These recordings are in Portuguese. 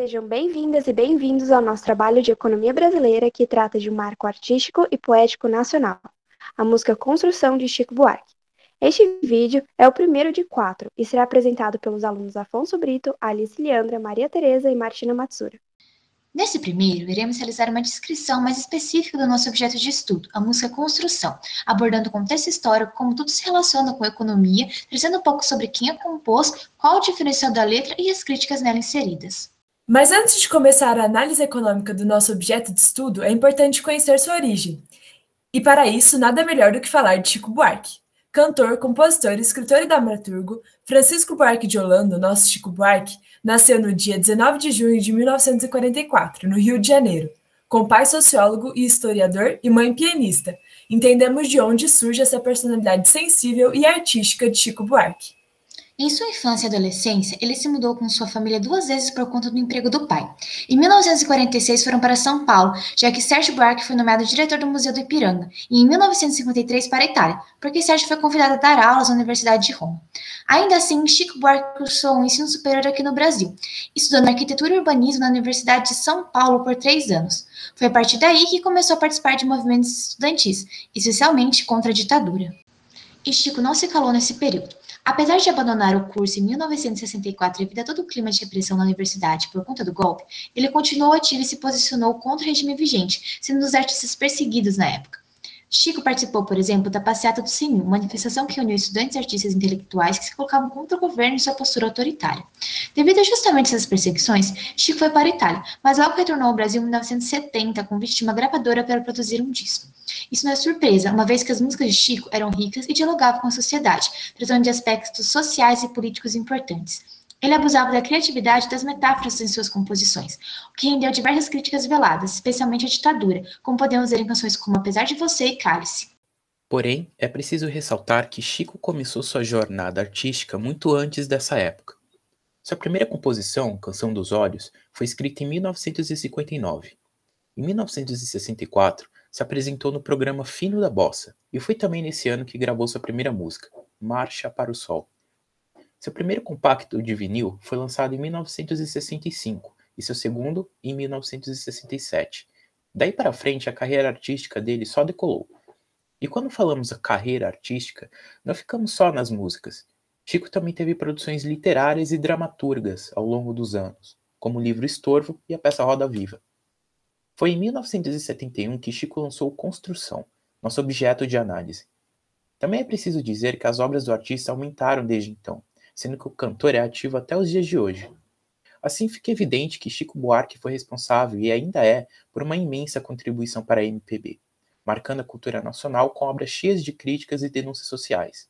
Sejam bem-vindas e bem-vindos ao nosso trabalho de economia brasileira que trata de um marco artístico e poético nacional, a música Construção de Chico Buarque. Este vídeo é o primeiro de quatro e será apresentado pelos alunos Afonso Brito, Alice Leandra, Maria Tereza e Martina Matsura. Nesse primeiro, iremos realizar uma descrição mais específica do nosso objeto de estudo, a música construção, abordando o contexto histórico, como tudo se relaciona com a economia, trazendo um pouco sobre quem a compôs, qual o diferencial da letra e as críticas nela inseridas. Mas antes de começar a análise econômica do nosso objeto de estudo, é importante conhecer sua origem. E para isso, nada melhor do que falar de Chico Buarque. Cantor, compositor, escritor e dramaturgo, Francisco Buarque de Holanda, nosso Chico Buarque, nasceu no dia 19 de junho de 1944, no Rio de Janeiro. Com pai sociólogo e historiador e mãe pianista, entendemos de onde surge essa personalidade sensível e artística de Chico Buarque. Em sua infância e adolescência, ele se mudou com sua família duas vezes por conta do emprego do pai. Em 1946 foram para São Paulo, já que Sérgio Buarque foi nomeado diretor do Museu do Ipiranga, e em 1953 para a Itália, porque Sérgio foi convidado a dar aulas na Universidade de Roma. Ainda assim, Chico Buarque cursou um ensino superior aqui no Brasil, estudando arquitetura e urbanismo na Universidade de São Paulo por três anos. Foi a partir daí que começou a participar de movimentos estudantis, especialmente contra a ditadura. E Chico não se calou nesse período. Apesar de abandonar o curso em 1964 devido a todo o clima de repressão na universidade por conta do golpe, ele continuou ativo e se posicionou contra o regime vigente, sendo um dos artistas perseguidos na época. Chico participou, por exemplo, da Passeata do Senhor, manifestação que uniu estudantes e artistas intelectuais que se colocavam contra o governo e sua postura autoritária. Devido a justamente essas perseguições, Chico foi para a Itália, mas logo retornou ao Brasil em 1970 com convite de uma gravadora para produzir um disco. Isso não é surpresa, uma vez que as músicas de Chico eram ricas e dialogavam com a sociedade, tratando de aspectos sociais e políticos importantes. Ele abusava da criatividade e das metáforas em suas composições, o que rendeu diversas críticas veladas, especialmente à ditadura, como podemos ver em canções como Apesar de Você e Cálice. Porém, é preciso ressaltar que Chico começou sua jornada artística muito antes dessa época. Sua primeira composição, Canção dos Olhos, foi escrita em 1959. Em 1964, se apresentou no programa Fino da Bossa, e foi também nesse ano que gravou sua primeira música, Marcha para o Sol. Seu primeiro compacto de vinil foi lançado em 1965 e seu segundo em 1967. Daí para frente, a carreira artística dele só decolou. E quando falamos a carreira artística, não ficamos só nas músicas. Chico também teve produções literárias e dramaturgas ao longo dos anos, como o livro Estorvo e a peça Roda Viva. Foi em 1971 que Chico lançou Construção, nosso objeto de análise. Também é preciso dizer que as obras do artista aumentaram desde então, sendo que o cantor é ativo até os dias de hoje. Assim fica evidente que Chico Buarque foi responsável e ainda é por uma imensa contribuição para a MPB, marcando a cultura nacional com obras cheias de críticas e denúncias sociais.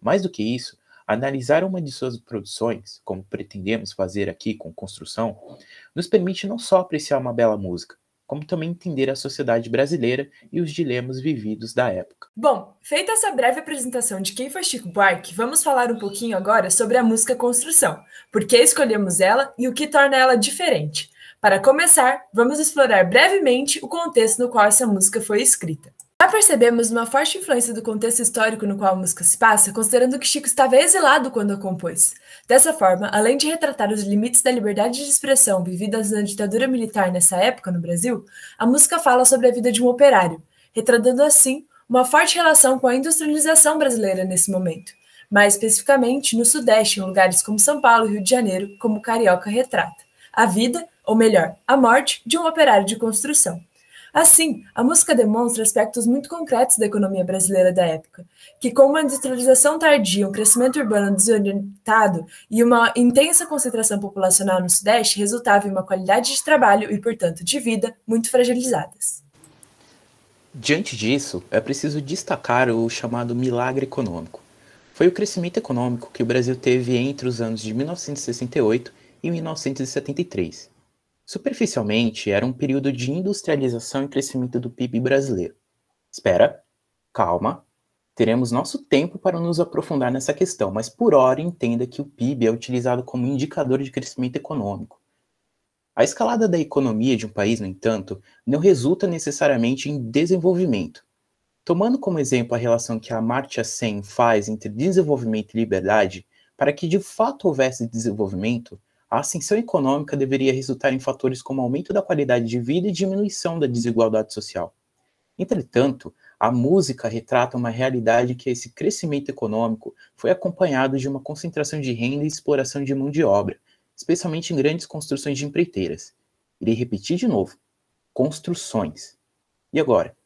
Mais do que isso, analisar uma de suas produções, como pretendemos fazer aqui com Construção, nos permite não só apreciar uma bela música, como também entender a sociedade brasileira e os dilemas vividos da época. Bom, feita essa breve apresentação de quem foi Chico Buarque, vamos falar um pouquinho agora sobre a música Construção, por que escolhemos ela e o que torna ela diferente. Para começar, vamos explorar brevemente o contexto no qual essa música foi escrita. Já percebemos uma forte influência do contexto histórico no qual a música se passa, considerando que Chico estava exilado quando a compôs. Dessa forma, além de retratar os limites da liberdade de expressão vividas na ditadura militar nessa época no Brasil, a música fala sobre a vida de um operário, retratando assim uma forte relação com a industrialização brasileira nesse momento, mais especificamente no Sudeste, em lugares como São Paulo e Rio de Janeiro, como Carioca retrata. A vida, ou melhor, a morte, de um operário de construção. Assim, a música demonstra aspectos muito concretos da economia brasileira da época, que com uma industrialização tardia, um crescimento urbano desorientado e uma intensa concentração populacional no Sudeste, resultava em uma qualidade de trabalho e, portanto, de vida muito fragilizadas. Diante disso, é preciso destacar o chamado milagre econômico. Foi o crescimento econômico que o Brasil teve entre os anos de 1968 e 1973 Superficialmente, era um período de industrialização e crescimento do PIB brasileiro. Espera, calma, teremos nosso tempo para nos aprofundar nessa questão, mas por hora entenda que o PIB é utilizado como indicador de crescimento econômico. A escalada da economia de um país, no entanto, não resulta necessariamente em desenvolvimento. Tomando como exemplo a relação que a Amartya Sen faz entre desenvolvimento e liberdade, para que de fato houvesse desenvolvimento, a ascensão econômica deveria resultar em fatores como aumento da qualidade de vida e diminuição da desigualdade social. Entretanto, a música retrata uma realidade que esse crescimento econômico foi acompanhado de uma concentração de renda e exploração de mão de obra, especialmente em grandes construções de empreiteiras. Irei repetir de novo: construções. E agora?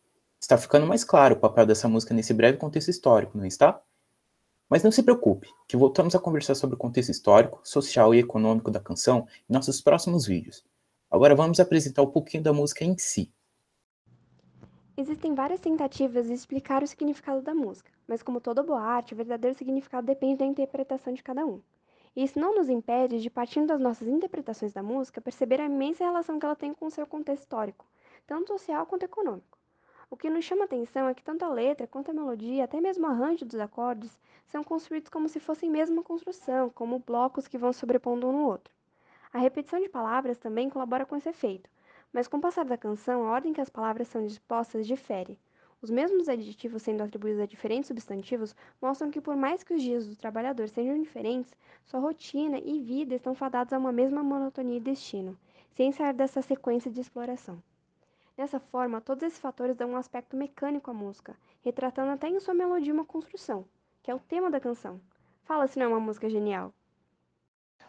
Está ficando mais claro o papel dessa música nesse breve contexto histórico, não está? Mas não se preocupe, que voltamos a conversar sobre o contexto histórico, social e econômico da canção em nossos próximos vídeos. Agora vamos apresentar um pouquinho da música em si. Existem várias tentativas de explicar o significado da música, mas como toda boa arte, o verdadeiro significado depende da interpretação de cada um. E isso não nos impede de, partindo das nossas interpretações da música, perceber a imensa relação que ela tem com o seu contexto histórico, tanto social quanto econômico. O que nos chama atenção é que tanto a letra quanto a melodia, até mesmo o arranjo dos acordes, são construídos como se fossem mesmo uma construção, como blocos que vão sobrepondo um no outro. A repetição de palavras também colabora com esse efeito, mas com o passar da canção, a ordem que as palavras são dispostas difere. Os mesmos adjetivos sendo atribuídos a diferentes substantivos mostram que, por mais que os dias do trabalhador sejam diferentes, sua rotina e vida estão fadados a uma mesma monotonia e destino, sem sair dessa sequência de exploração. Dessa forma, todos esses fatores dão um aspecto mecânico à música, retratando até em sua melodia uma construção, que é o tema da canção. Fala se não é uma música genial.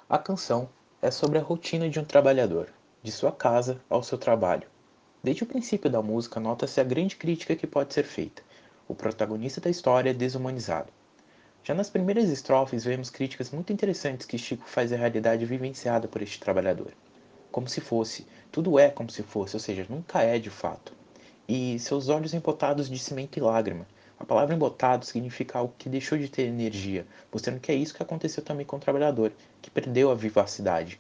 A canção é sobre a rotina de um trabalhador, de sua casa ao seu trabalho. Desde o princípio da música, nota-se a grande crítica que pode ser feita. O protagonista da história é desumanizado. Já nas primeiras estrofes, vemos críticas muito interessantes que Chico faz à realidade vivenciada por este trabalhador como se fosse, tudo é como se fosse, ou seja, nunca é de fato. E seus olhos embotados de cimento e lágrima. A palavra embotado significa algo que deixou de ter energia, mostrando que é isso que aconteceu também com o trabalhador, que perdeu a vivacidade.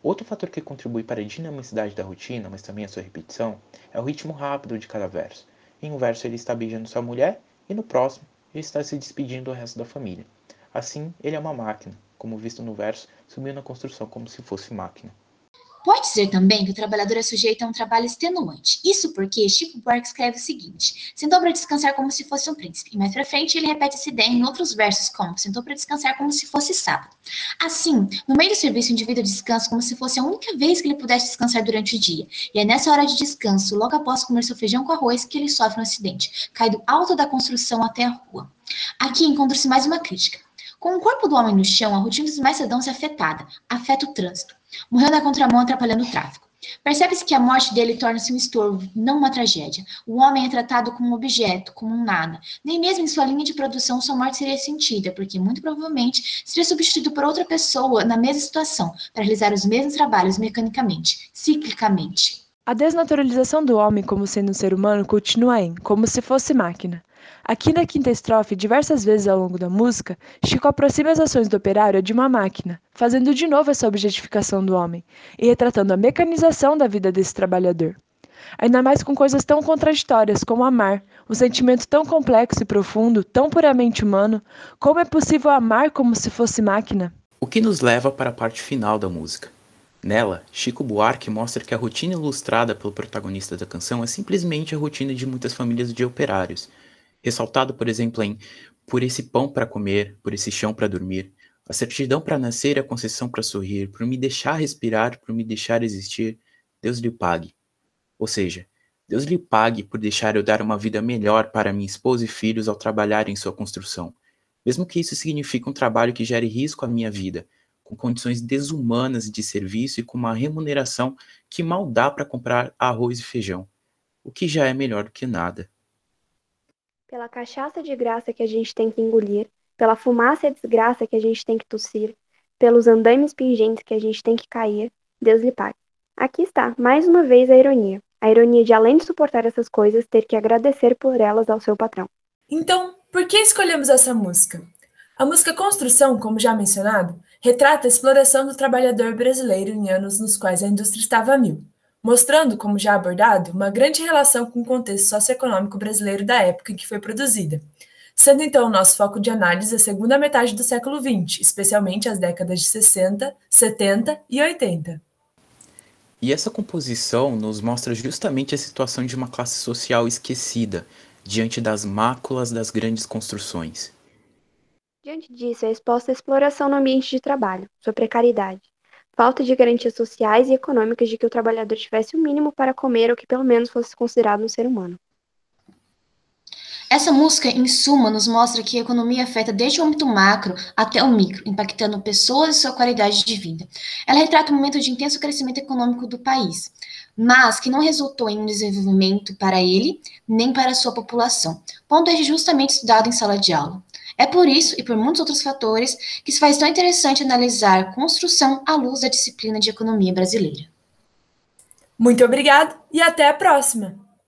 Outro fator que contribui para a dinamicidade da rotina, mas também a sua repetição, é o ritmo rápido de cada verso. Em um verso ele está beijando sua mulher e no próximo ele está se despedindo do resto da família. Assim, ele é uma máquina, como visto no verso, subiu na construção como se fosse máquina. Pode dizer também que o trabalhador é sujeito a um trabalho extenuante. Isso porque Chico Buarque escreve o seguinte: sentou para descansar como se fosse um príncipe. E mais para frente ele repete essa ideia em outros versos, como sentou para descansar como se fosse sábado. Assim, no meio do serviço, o indivíduo descansa como se fosse a única vez que ele pudesse descansar durante o dia. E é nessa hora de descanso, logo após comer seu feijão com arroz, que ele sofre um acidente, cai do alto da construção até a rua. Aqui encontra-se mais uma crítica. Com o corpo do homem no chão, a rotina dos mais cidadãos é afetada, afeta o trânsito. Morreu na contramão atrapalhando o tráfego. Percebe-se que a morte dele torna-se um estorvo, não uma tragédia. O homem é tratado como um objeto, como um nada. Nem mesmo em sua linha de produção sua morte seria sentida, porque muito provavelmente seria substituído por outra pessoa na mesma situação, para realizar os mesmos trabalhos mecanicamente, ciclicamente. A desnaturalização do homem como sendo um ser humano continua em, como se fosse máquina. Aqui na quinta estrofe, diversas vezes ao longo da música, Chico aproxima as ações do operário de uma máquina, fazendo de novo essa objetificação do homem e retratando a mecanização da vida desse trabalhador. Ainda mais com coisas tão contraditórias como amar, um sentimento tão complexo e profundo, tão puramente humano. Como é possível amar como se fosse máquina? O que nos leva para a parte final da música. Nela, Chico Buarque mostra que a rotina ilustrada pelo protagonista da canção é simplesmente a rotina de muitas famílias de operários, ressaltado, por exemplo, em por esse pão para comer, por esse chão para dormir, a certidão para nascer a concessão para sorrir, por me deixar respirar, por me deixar existir, Deus lhe pague. Ou seja, Deus lhe pague por deixar eu dar uma vida melhor para minha esposa e filhos ao trabalhar em sua construção, mesmo que isso signifique um trabalho que gere risco à minha vida, com condições desumanas de serviço e com uma remuneração que mal dá para comprar arroz e feijão, o que já é melhor do que nada pela cachaça de graça que a gente tem que engolir, pela fumaça e a desgraça que a gente tem que tossir, pelos andaimes pingentes que a gente tem que cair, Deus lhe pague. Aqui está, mais uma vez, a ironia. A ironia de, além de suportar essas coisas, ter que agradecer por elas ao seu patrão. Então, por que escolhemos essa música? A música Construção, como já mencionado, retrata a exploração do trabalhador brasileiro em anos nos quais a indústria estava a mil mostrando, como já abordado, uma grande relação com o contexto socioeconômico brasileiro da época em que foi produzida, sendo então o nosso foco de análise a segunda metade do século XX, especialmente as décadas de 60, 70 e 80. E essa composição nos mostra justamente a situação de uma classe social esquecida diante das máculas das grandes construções. Diante disso, é exposta a exploração no ambiente de trabalho, sua precariedade, falta de garantias sociais e econômicas de que o trabalhador tivesse o mínimo para comer ou que pelo menos fosse considerado um ser humano. Essa música, em suma, nos mostra que a economia afeta desde o âmbito macro até o micro, impactando pessoas e sua qualidade de vida. Ela retrata um momento de intenso crescimento econômico do país, mas que não resultou em um desenvolvimento para ele nem para sua população, ponto é justamente estudado em sala de aula. É por isso e por muitos outros fatores que se faz tão interessante analisar construção à luz da disciplina de economia brasileira. Muito obrigado e até a próxima!